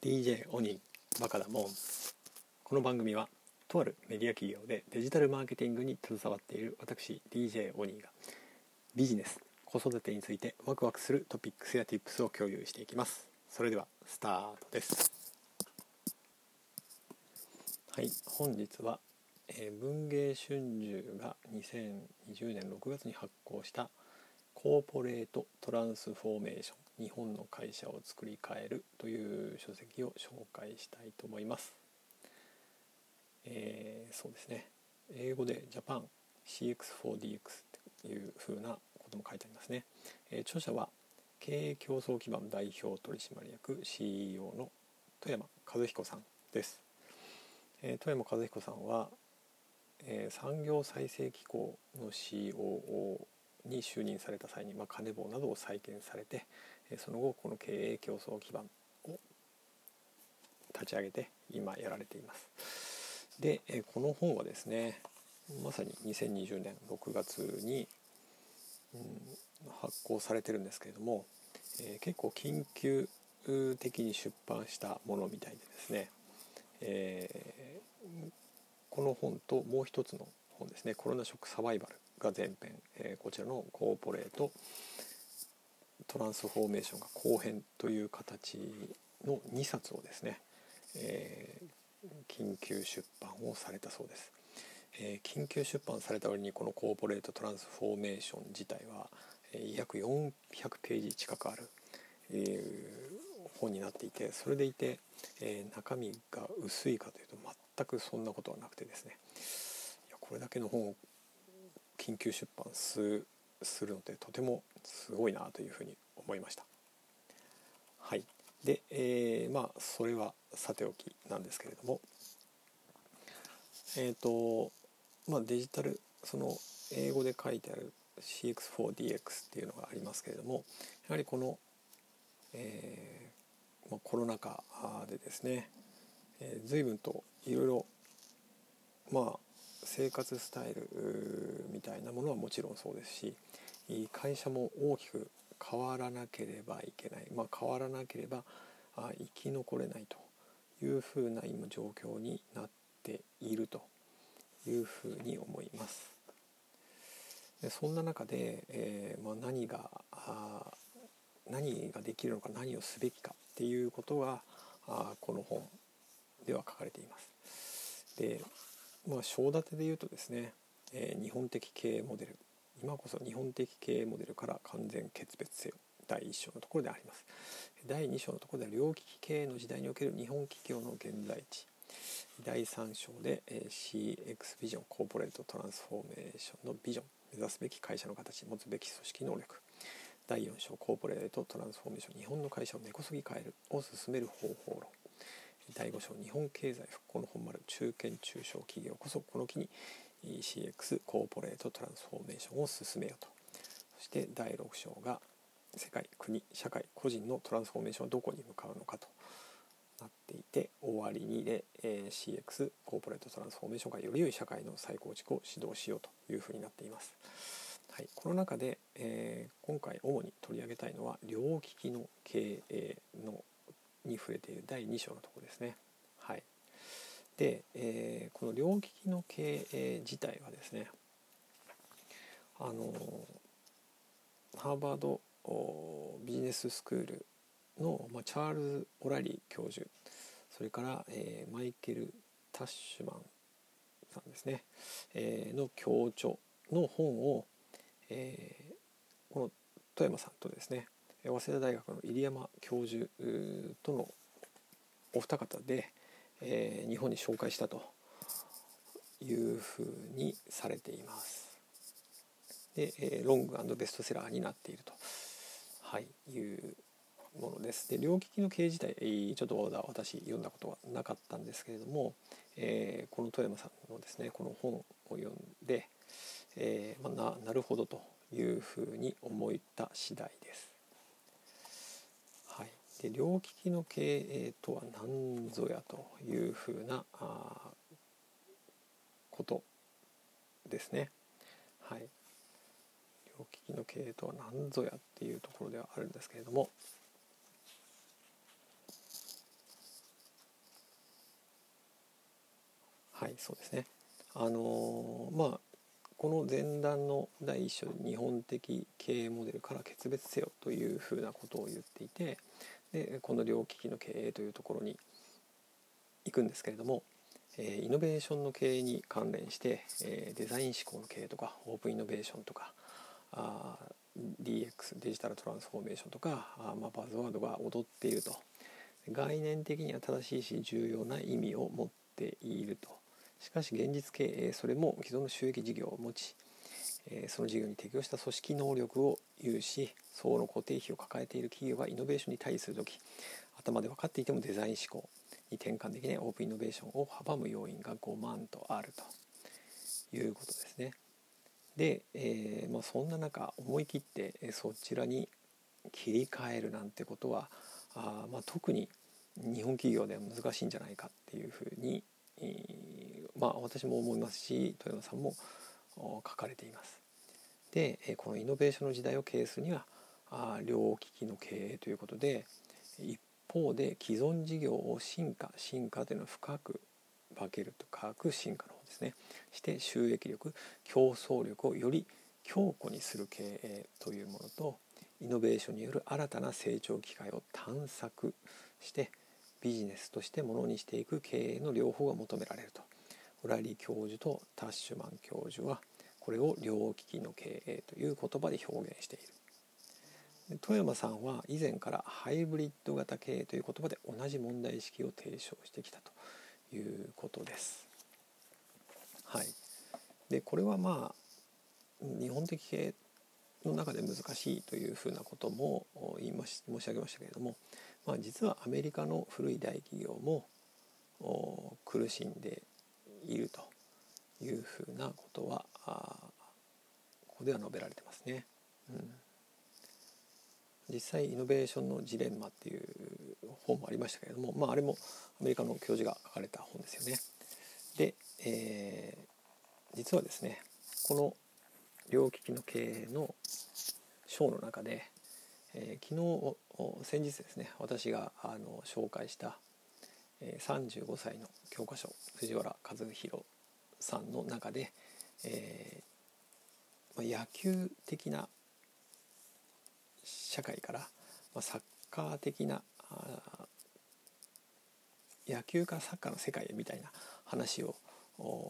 DJ オニバカだもん。この番組はとあるメディア企業でデジタルマーケティングに携わっている私 DJ オニーがビジネス子育てについてワクワクするトピックスや Tips を共有していきます。それではスタートです。はい本日は、えー、文藝春秋が2020年6月に発行したコーポレートトランスフォーメーション日本の会社を作り変えるという書籍を紹介したいと思います。えー、そうですね英語で Japan CX4DX というふうなことも書いてありますね。えー、著者は経営競争基盤代表取締役 CEO の富山和彦さんです。えー、富山和彦さんは、えー、産業再生機構の COO に就任された際に、まあ、金棒などを再建されてその後この経営競争基盤を立ち上げて今やられています。でこの本はですねまさに2020年6月に、うん、発行されてるんですけれども、えー、結構緊急的に出版したものみたいでですね、えー、この本ともう一つの本ですね「コロナショックサバイバル」が前編、えー、こちらのコーポレートトランスフォーメーションが後編という形の2冊をですね、えー、緊急出版をされたそうです、えー、緊急出版された折にこのコーポレートトランスフォーメーション自体は、え、約400ページ近くある、えー、本になっていてそれでいて、えー、中身が薄いかというと全くそんなことはなくてですねいやこれだけの本を緊急出版すするのでとてもすごいなというふうに思いました。はいで、えー、まあそれはさておきなんですけれどもえっ、ー、とまあデジタルその英語で書いてある CX4DX っていうのがありますけれどもやはりこの、えーまあ、コロナ禍でですね、えー、随分といろいろまあ生活スタイルみたいなものはもちろんそうですし会社も大きく変わらなければいけない、まあ、変わらなければあ生き残れないというふうな今状況になっているというふうに思います。でそんな中で、えーまあ、何があ何ができるのか何をすべきかっていうことがあこの本では書かれています。でまあ章立てで言うとですね、えー、日本的経営モデル今こそ日本的経営モデルから完全決別せよ第1章のところであります。第2章のところでは両利き経営の時代における日本企業の現在地。第3章で CX ビジョンコーポレートトランスフォーメーションのビジョン目指すべき会社の形持つべき組織能力。第4章コーポレートトランスフォーメーション日本の会社を根こそぎ変えるを進める方法論。第5章日本経済復興の本丸中堅中小企業こそこの機に CX コーポレートトランスフォーメーションを進めようとそして第6章が世界国社会個人のトランスフォーメーションはどこに向かうのかとなっていて終わりにで、えー、CX コーポレートトランスフォーメーションがより良い社会の再構築を指導しようというふうになっています。はい、この中で、えー、今回主に取り上げたいのは両利きの経営のに触れている第2章のところですね。はい、で、えー、この両利きの経営自体はですねあのハーバードビジネススクールの、まあ、チャールズ・オラリー教授それから、えー、マイケル・タッシュマンさんですね、えー、の教著の本を、えー、この富山さんとですね早稲田大学の入山教授とのお二方で、えー、日本に紹介したというふうにされています。で、えー、ロングベストセラーになっていると、はい、いうものです。で両利きの経営自体ちょっと私読んだことはなかったんですけれども、えー、この富山さんのですねこの本を読んで、えーまあ、ななるほどというふうに思った次第です。で両利きの経営とは何ぞやというふうなことですね。はい、両利きの経営とは何ぞやっていうところではあるんですけれども。はいそうですねあのー、まあこの前段の第一章日本的経営モデルから決別せよというふうなことを言っていてでこの両機器の経営というところに行くんですけれども、え、イノベーションの経営に関連して、え、デザイン思考の経営とかオープンイノベーションとかあ DX デジタルトランスフォーメーションとかあ、まあ、バズワードが踊っていると。概念的には正しいし重要な意味を持っていると。しかし現実経営それも既存の収益事業を持ちその事業に適応した組織能力を有しその固定費を抱えている企業がイノベーションに対する時頭で分かっていてもデザイン思考に転換できないオープンイノベーションを阻む要因が5万とあるということですね。で、えーまあ、そんな中思い切ってそちらに切り替えるなんてことはあ、まあ、特に日本企業では難しいんじゃないかっていうふうに、まあ、私も思いますし豊山さんも思います書かれています。でこのイノベーションの時代をケースには両機器の経営ということで一方で既存事業を進化進化というのは深く化けると科学進化の方ですねして収益力競争力をより強固にする経営というものとイノベーションによる新たな成長機会を探索してビジネスとしてものにしていく経営の両方が求められるとオラリ教授とタッシュマン教授はこれを両利きの経営という言葉で表現している富山さんは以前からハイブリッド型経営という言葉で同じ問題意識を提唱してきたということです。はい、でこれはまあ日本的経営の中で難しいというふうなことも言いまし申し上げましたけれども、まあ、実はアメリカの古い大企業も苦しんでいるというふうなことはここでは述べられてますね。うん実際イノベーションのジレンマっていう本もありましたけれども、まあ、あれもアメリカの教授が書かれた本ですよね。で、えー、実はですねこの両利きの経営の章の中で、えー、昨日先日ですね私があの紹介した、えー、35歳の教科書藤原和弘さんの中で、えー、野球的な社会から、まあ、サッカー的な野球からサッカーの世界へみたいな話を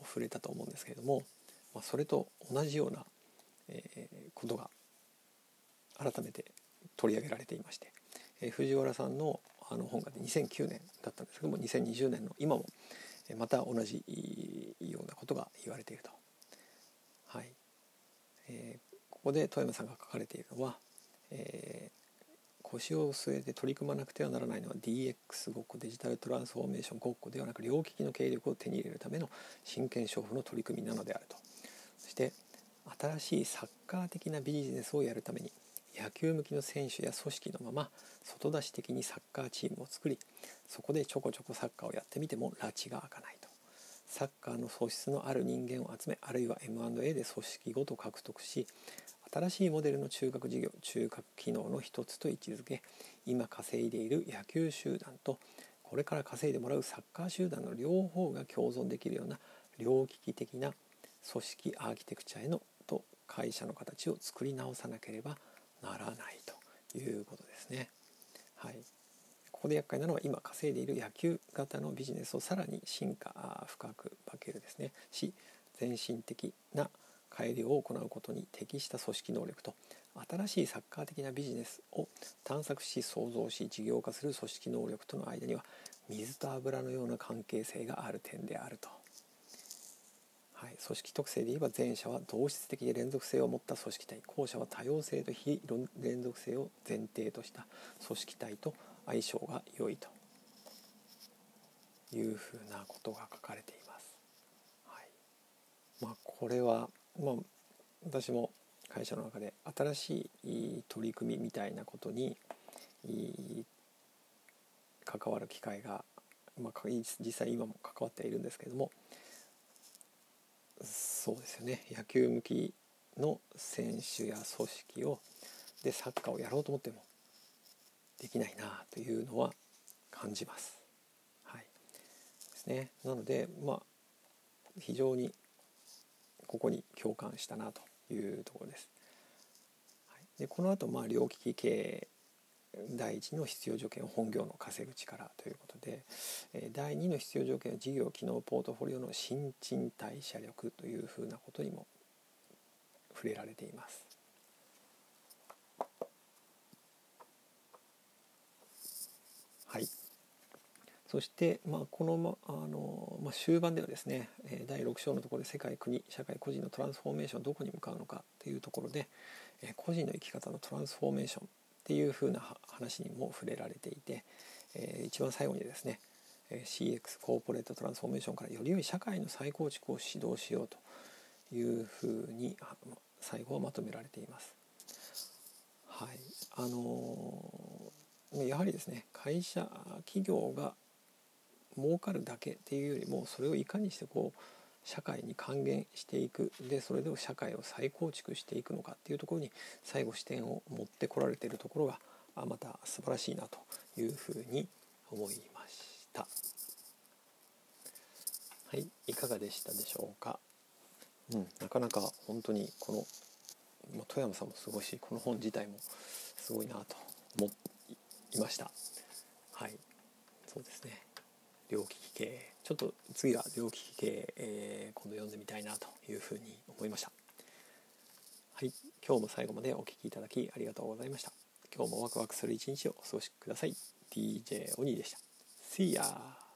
触れたと思うんですけれども、まあ、それと同じような、えー、ことが改めて取り上げられていまして、えー、藤原さんのあの本が2009年だったんですけども2020年の今もまた同じようなことが言われていると。はいえー、ここで富山さんが書かれているのは、え腰を据えて取り組まなくてはならないのは DX ごっこデジタルトランスフォーメーションごっこではなく両利きの経力を手に入れるための真剣勝負の取り組みなのであるとそして新しいサッカー的なビジネスをやるために野球向きの選手や組織のまま外出し的にサッカーチームを作りそこでちょこちょこサッカーをやってみても拉致が開かないと。サッカーの素質のある人間を集めあるいは M&A で組織ごと獲得し新しいモデルの中核事業中核機能の一つと位置づけ今稼いでいる野球集団とこれから稼いでもらうサッカー集団の両方が共存できるような両利き的な組織アーキテクチャへのと会社の形を作り直さなければならないということですね。はい、ここで厄介なのは今稼いでいる野球型のビジネスをさらに進化深く化けるですねし全身的な改良を行うことに適した組織能力と新しいサッカー的なビジネスを探索し創造し事業化する組織能力との間には水と油のような関係性がある点であると。はい、組織特性で言えば前者は同質的で連続性を持った組織体。後者は多様性と非連続性を前提とした組織体と相性が良いと。いうふうなことが書かれています。はい。まあ、これはまあ、私も会社の中で新しい取り組みみたいなことに関わる機会が、まあ、実際今も関わっているんですけれどもそうですよね野球向きの選手や組織をでサッカーをやろうと思ってもできないなというのは感じます。はい、ですね。なのでまあ非常にここに共感したなというところです。でこの後まあ両利き経営第1の必要条件は本業の稼ぐ力ということで第2の必要条件は事業機能ポートフォリオの新陳代謝力というふうなことにも触れられています。はい、そして、まあ、この,、まあのまあ、終盤ではですね第6章のところで世界国社会個人のトランスフォーメーションどこに向かうのかというところで個人の生き方のトランスフォーメーションっていうふうな話にも触れられていて、えー、一番最後にですね CX コーポレートトランスフォーメーションからより良い社会の再構築を指導しようというふうに最後はまとめられています。はい、あのー、やはりですね会社企業が儲かるだけっていうよりもそれをいかにしてこう社会に還元していくでそれで社会を再構築していくのかっていうところに最後視点を持ってこられているところがまた素晴らしいなというふうに思いました。はい、いかがでしたでしょうか？うん、なかなか本当にこの、まあ、富山さんもすごいしこの本自体もすごいなと思いました。はい、そうですね。両利き系ちょっと次は両利き系、えー、今度読んでみたいなというふうに思いました。はい今日も最後までお聴きいただきありがとうございました。今日もワクワクする一日をお過ごしください。DJ オニーでした。See ya!